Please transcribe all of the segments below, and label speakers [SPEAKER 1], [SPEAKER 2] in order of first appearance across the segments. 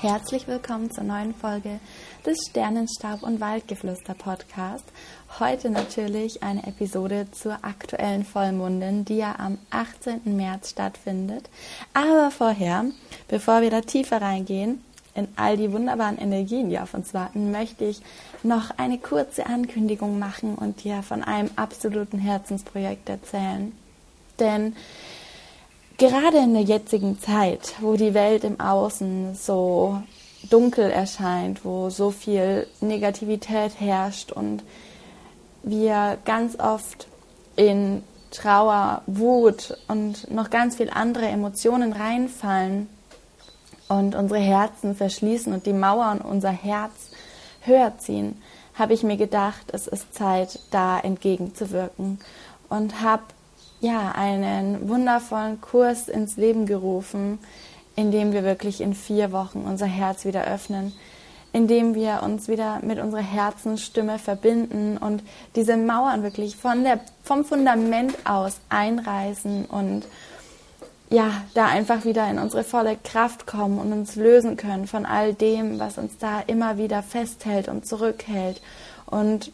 [SPEAKER 1] Herzlich willkommen zur neuen Folge des Sternenstaub und Waldgeflüster Podcast. Heute natürlich eine Episode zur aktuellen Vollmondin, die ja am 18. März stattfindet. Aber vorher, bevor wir da tiefer reingehen, in all die wunderbaren Energien, die auf uns warten, möchte ich noch eine kurze Ankündigung machen und dir von einem absoluten Herzensprojekt erzählen. Denn gerade in der jetzigen Zeit, wo die Welt im Außen so dunkel erscheint, wo so viel Negativität herrscht und wir ganz oft in Trauer, Wut und noch ganz viel andere Emotionen reinfallen und unsere Herzen verschließen und die Mauern unser Herz höher ziehen, habe ich mir gedacht, es ist Zeit, da entgegenzuwirken und habe ja, einen wundervollen Kurs ins Leben gerufen, in dem wir wirklich in vier Wochen unser Herz wieder öffnen, in dem wir uns wieder mit unserer Herzensstimme verbinden und diese Mauern wirklich von der, vom Fundament aus einreißen und ja, da einfach wieder in unsere volle Kraft kommen und uns lösen können von all dem, was uns da immer wieder festhält und zurückhält. Und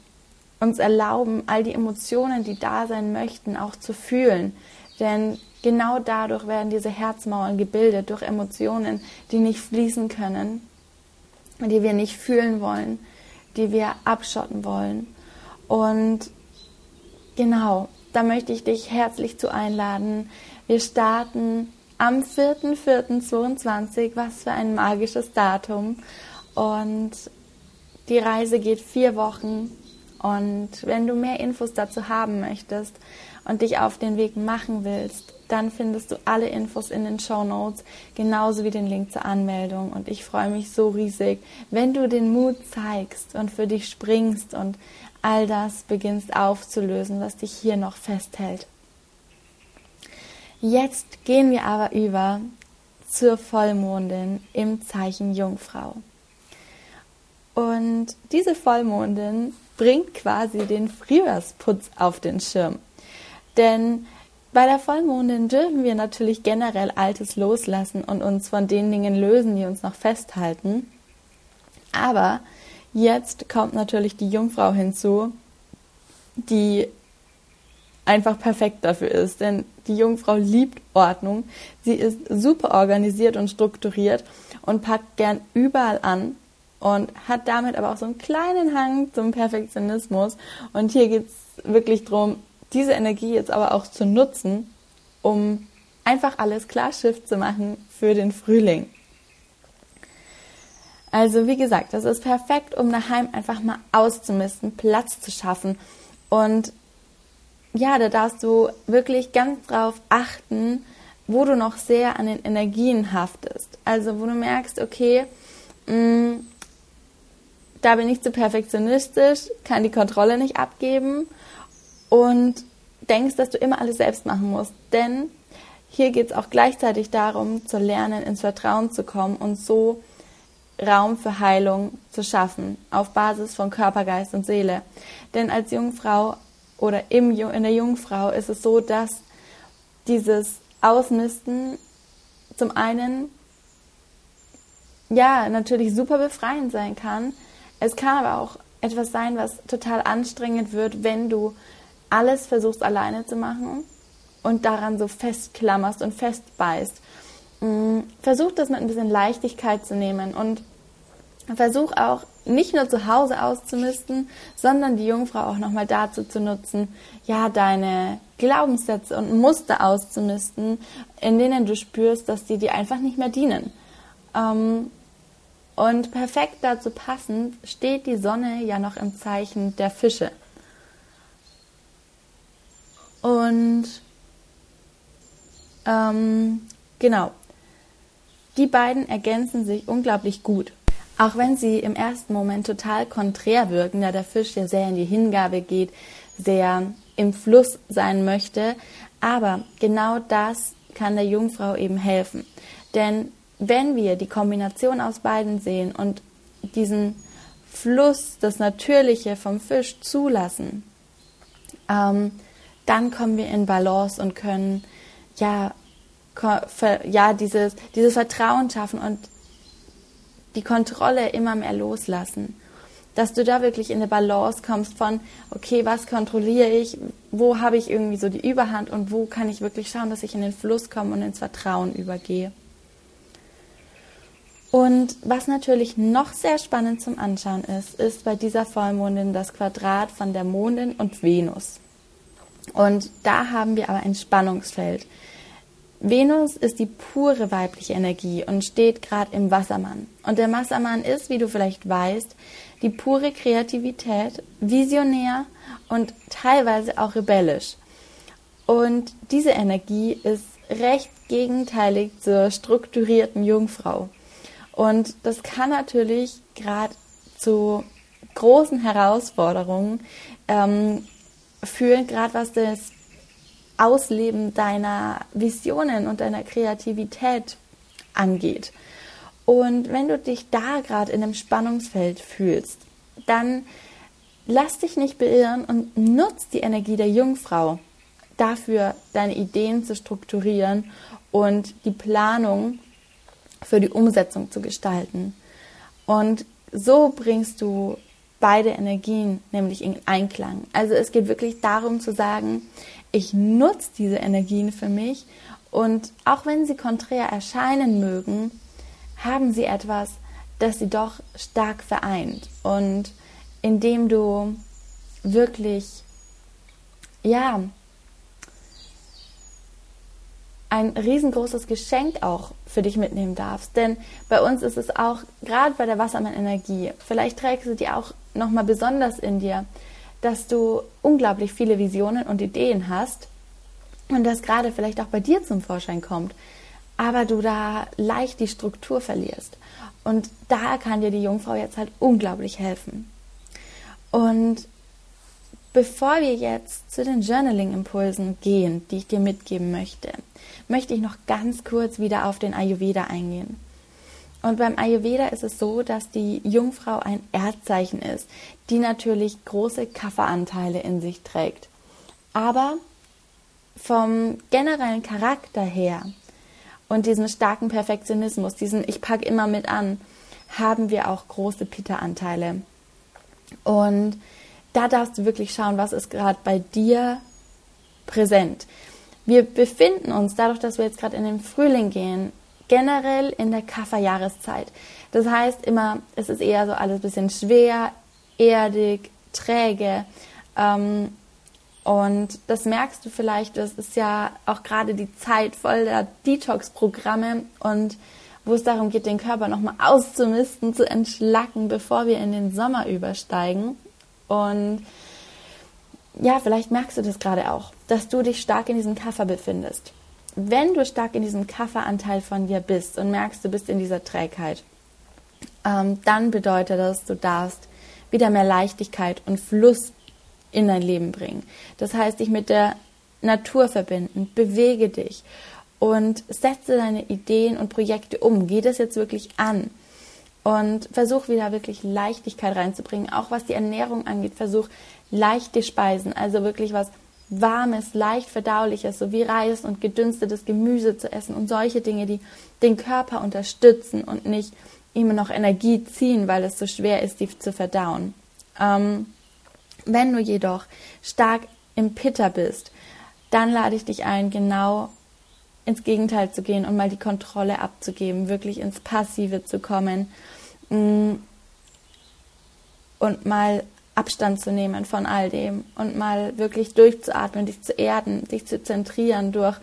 [SPEAKER 1] uns erlauben, all die Emotionen, die da sein möchten, auch zu fühlen. Denn genau dadurch werden diese Herzmauern gebildet, durch Emotionen, die nicht fließen können, die wir nicht fühlen wollen, die wir abschotten wollen. Und genau, da möchte ich dich herzlich zu einladen. Wir starten am 4.4.22, was für ein magisches Datum. Und die Reise geht vier Wochen und wenn du mehr Infos dazu haben möchtest und dich auf den Weg machen willst, dann findest du alle Infos in den Show Notes, genauso wie den Link zur Anmeldung. Und ich freue mich so riesig, wenn du den Mut zeigst und für dich springst und all das beginnst aufzulösen, was dich hier noch festhält. Jetzt gehen wir aber über zur Vollmondin im Zeichen Jungfrau. Und diese Vollmondin bringt quasi den Frühjahrsputz auf den Schirm. Denn bei der Vollmondin dürfen wir natürlich generell Altes loslassen und uns von den Dingen lösen, die uns noch festhalten. Aber jetzt kommt natürlich die Jungfrau hinzu, die einfach perfekt dafür ist. Denn die Jungfrau liebt Ordnung. Sie ist super organisiert und strukturiert und packt gern überall an und hat damit aber auch so einen kleinen Hang zum Perfektionismus. Und hier geht es wirklich darum, diese Energie jetzt aber auch zu nutzen, um einfach alles klar Schiff zu machen für den Frühling. Also wie gesagt, das ist perfekt, um daheim einfach mal auszumisten, Platz zu schaffen. Und ja, da darfst du wirklich ganz drauf achten, wo du noch sehr an den Energien haftest. Also wo du merkst, okay, mh, mm, da bin ich zu perfektionistisch, kann die Kontrolle nicht abgeben und denkst, dass du immer alles selbst machen musst. Denn hier geht es auch gleichzeitig darum, zu lernen, ins Vertrauen zu kommen und so Raum für Heilung zu schaffen, auf Basis von Körper, Geist und Seele. Denn als Jungfrau oder im, in der Jungfrau ist es so, dass dieses Ausmisten zum einen ja natürlich super befreiend sein kann, es kann aber auch etwas sein, was total anstrengend wird, wenn du alles versuchst alleine zu machen und daran so festklammerst und festbeißt. mm, versuch das mit ein bisschen Leichtigkeit zu nehmen und versuch auch nicht nur zu Hause auszumisten, sondern die Jungfrau auch nochmal dazu zu nutzen, ja, deine Glaubenssätze und Muster auszumisten, in denen du spürst, dass die dir einfach nicht mehr dienen. Ähm, und perfekt dazu passend steht die Sonne ja noch im Zeichen der Fische. Und ähm, genau, die beiden ergänzen sich unglaublich gut. Auch wenn sie im ersten Moment total konträr wirken, da der Fisch ja sehr in die Hingabe geht, sehr im Fluss sein möchte. Aber genau das kann der Jungfrau eben helfen. Denn wenn wir die Kombination aus beiden sehen und diesen Fluss, das Natürliche vom Fisch zulassen, ähm, dann kommen wir in Balance und können ja, ja dieses, dieses Vertrauen schaffen und die Kontrolle immer mehr loslassen. Dass du da wirklich in eine Balance kommst von, okay, was kontrolliere ich, wo habe ich irgendwie so die Überhand und wo kann ich wirklich schauen, dass ich in den Fluss komme und ins Vertrauen übergehe. Und was natürlich noch sehr spannend zum Anschauen ist, ist bei dieser Vollmondin das Quadrat von der Mondin und Venus. Und da haben wir aber ein Spannungsfeld. Venus ist die pure weibliche Energie und steht gerade im Wassermann. Und der Wassermann ist, wie du vielleicht weißt, die pure Kreativität, visionär und teilweise auch rebellisch. Und diese Energie ist recht gegenteilig zur strukturierten Jungfrau. Und das kann natürlich gerade zu großen Herausforderungen ähm, führen, gerade was das Ausleben deiner Visionen und deiner Kreativität angeht. Und wenn du dich da gerade in einem Spannungsfeld fühlst, dann lass dich nicht beirren und nutz die Energie der Jungfrau dafür, deine Ideen zu strukturieren und die Planung für die Umsetzung zu gestalten. Und so bringst du beide Energien nämlich in Einklang. Also es geht wirklich darum zu sagen, ich nutze diese Energien für mich und auch wenn sie konträr erscheinen mögen, haben sie etwas, das sie doch stark vereint. Und indem du wirklich, ja, ein riesengroßes Geschenk auch für dich mitnehmen darfst. Denn bei uns ist es auch, gerade bei der Wassermann-Energie, vielleicht trägst du die auch nochmal besonders in dir, dass du unglaublich viele Visionen und Ideen hast und das gerade vielleicht auch bei dir zum Vorschein kommt, aber du da leicht die Struktur verlierst. Und da kann dir die Jungfrau jetzt halt unglaublich helfen. Und bevor wir jetzt zu den Journaling-Impulsen gehen, die ich dir mitgeben möchte, möchte ich noch ganz kurz wieder auf den Ayurveda eingehen. Und beim Ayurveda ist es so, dass die Jungfrau ein Erdzeichen ist, die natürlich große Kafferanteile in sich trägt. Aber vom generellen Charakter her und diesem starken Perfektionismus, diesen ich packe immer mit an, haben wir auch große Pitta-Anteile. Und da darfst du wirklich schauen, was ist gerade bei dir präsent. Wir befinden uns, dadurch, dass wir jetzt gerade in den Frühling gehen, generell in der Kafferjahreszeit. Das heißt immer, es ist eher so alles bisschen schwer, erdig, träge. Ähm, und das merkst du vielleicht, das ist ja auch gerade die Zeit voll der Detox-Programme und wo es darum geht, den Körper nochmal auszumisten, zu entschlacken, bevor wir in den Sommer übersteigen. Und ja, vielleicht merkst du das gerade auch, dass du dich stark in diesem Kaffer befindest wenn du stark in diesem Kafferanteil von dir bist und merkst, du bist in dieser Trägheit, ähm, dann bedeutet das, du darfst wieder mehr Leichtigkeit und Fluss in dein Leben bringen. Das heißt, dich mit der Natur verbinden, bewege dich und setze deine Ideen und Projekte um. Geh das jetzt wirklich an und versuch wieder wirklich Leichtigkeit reinzubringen. Auch was die Ernährung angeht, versuch leichte Speisen, also wirklich was warmes, leicht verdauliches, so wie Reis und gedünstetes Gemüse zu essen und solche Dinge, die den Körper unterstützen und nicht ihm noch Energie ziehen, weil es so schwer ist, die zu verdauen. Ähm, wenn du jedoch stark im Pitter bist, dann lade ich dich ein, genau ins Gegenteil zu gehen und mal die Kontrolle abzugeben, wirklich ins Passive zu kommen mm, und mal Abstand zu nehmen von all dem und mal wirklich durchzuatmen, dich zu erden, dich zu zentrieren durch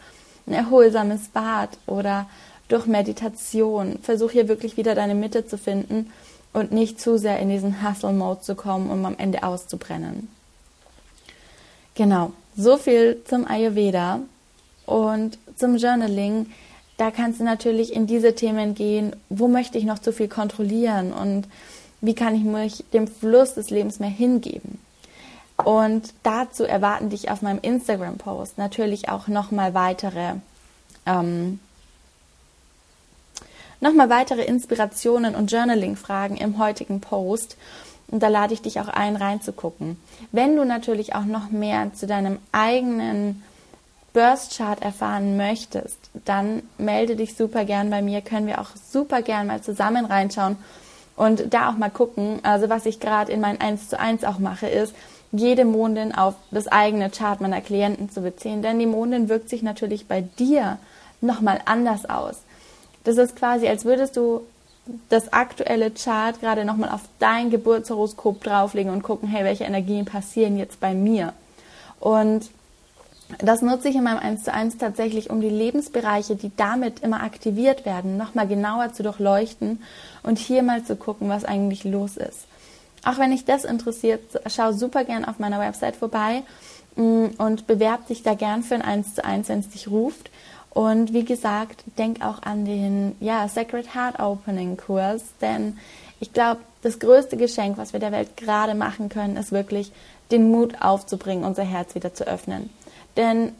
[SPEAKER 1] ein erholsames Bad oder durch Meditation. Versuch hier wirklich wieder deine Mitte zu finden und nicht zu sehr in diesen Hustle-Mode zu kommen, um am Ende auszubrennen. Genau, so viel zum Ayurveda und zum Journaling. Da kannst du natürlich in diese Themen gehen, wo möchte ich noch zu viel kontrollieren und wie kann ich mich dem Fluss des Lebens mehr hingeben. Und dazu erwarten dich auf meinem Instagram-Post natürlich auch nochmal weitere ähm, nochmal weitere Inspirationen und Journaling-Fragen im heutigen Post. Und da lade ich dich auch ein, reinzugucken. Wenn du natürlich auch noch mehr zu deinem eigenen Burst Chart erfahren möchtest, dann melde dich super gern bei mir. Können wir auch super gern mal zusammen reinschauen und da auch mal gucken. Also was ich gerade in mein 1 zu 1 auch mache, ist, jede Mondin auf das eigene Chart meiner Klienten zu beziehen. Denn die Mondin wirkt sich natürlich bei dir nochmal anders aus. Das ist quasi, als würdest du das aktuelle Chart gerade nochmal auf dein Geburtshoroskop drauflegen und gucken, hey, welche Energien passieren jetzt bei mir? Und das nutze ich in meinem 1 zu 1 tatsächlich, um die Lebensbereiche, die damit immer aktiviert werden, nochmal genauer zu durchleuchten und hier mal zu gucken, was eigentlich los ist. Auch wenn dich das interessiert, schau super gern auf meiner Website vorbei mm, und bewerb dich da gern für ein 1 zu 1, wenn es dich ruft. Und wie gesagt, denk auch an den ja, Sacred Heart Opening Kurs, denn ich glaube, das größte Geschenk, was wir der Welt gerade machen können, ist wirklich den Mut aufzubringen, unser Herz wieder zu öffnen. Denn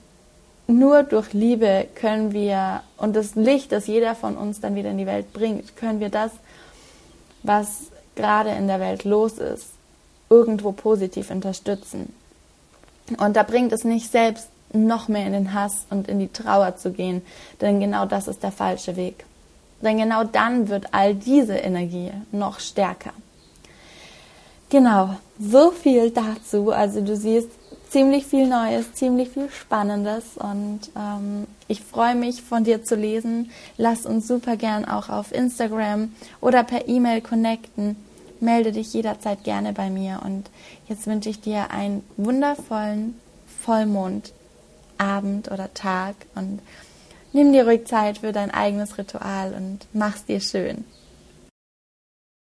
[SPEAKER 1] nur durch Liebe können wir und das Licht, das jeder von uns dann wieder in die Welt bringt, können wir das, was gerade in der Welt los ist, irgendwo positiv unterstützen. Und da bringt es nicht selbst noch mehr in den Hass und in die Trauer zu gehen, denn genau das ist der falsche Weg. Denn genau dann wird all diese Energie noch stärker. Genau, so viel dazu. Also du siehst ziemlich viel Neues, ziemlich viel Spannendes und ähm, ich freue mich von dir zu lesen. Lass uns super gern auch auf Instagram oder per E-Mail connecten. Melde dich jederzeit gerne bei mir und jetzt wünsche ich dir einen wundervollen Vollmond Abend oder Tag und nimm dir ruhig Zeit für dein eigenes Ritual und mach's dir schön.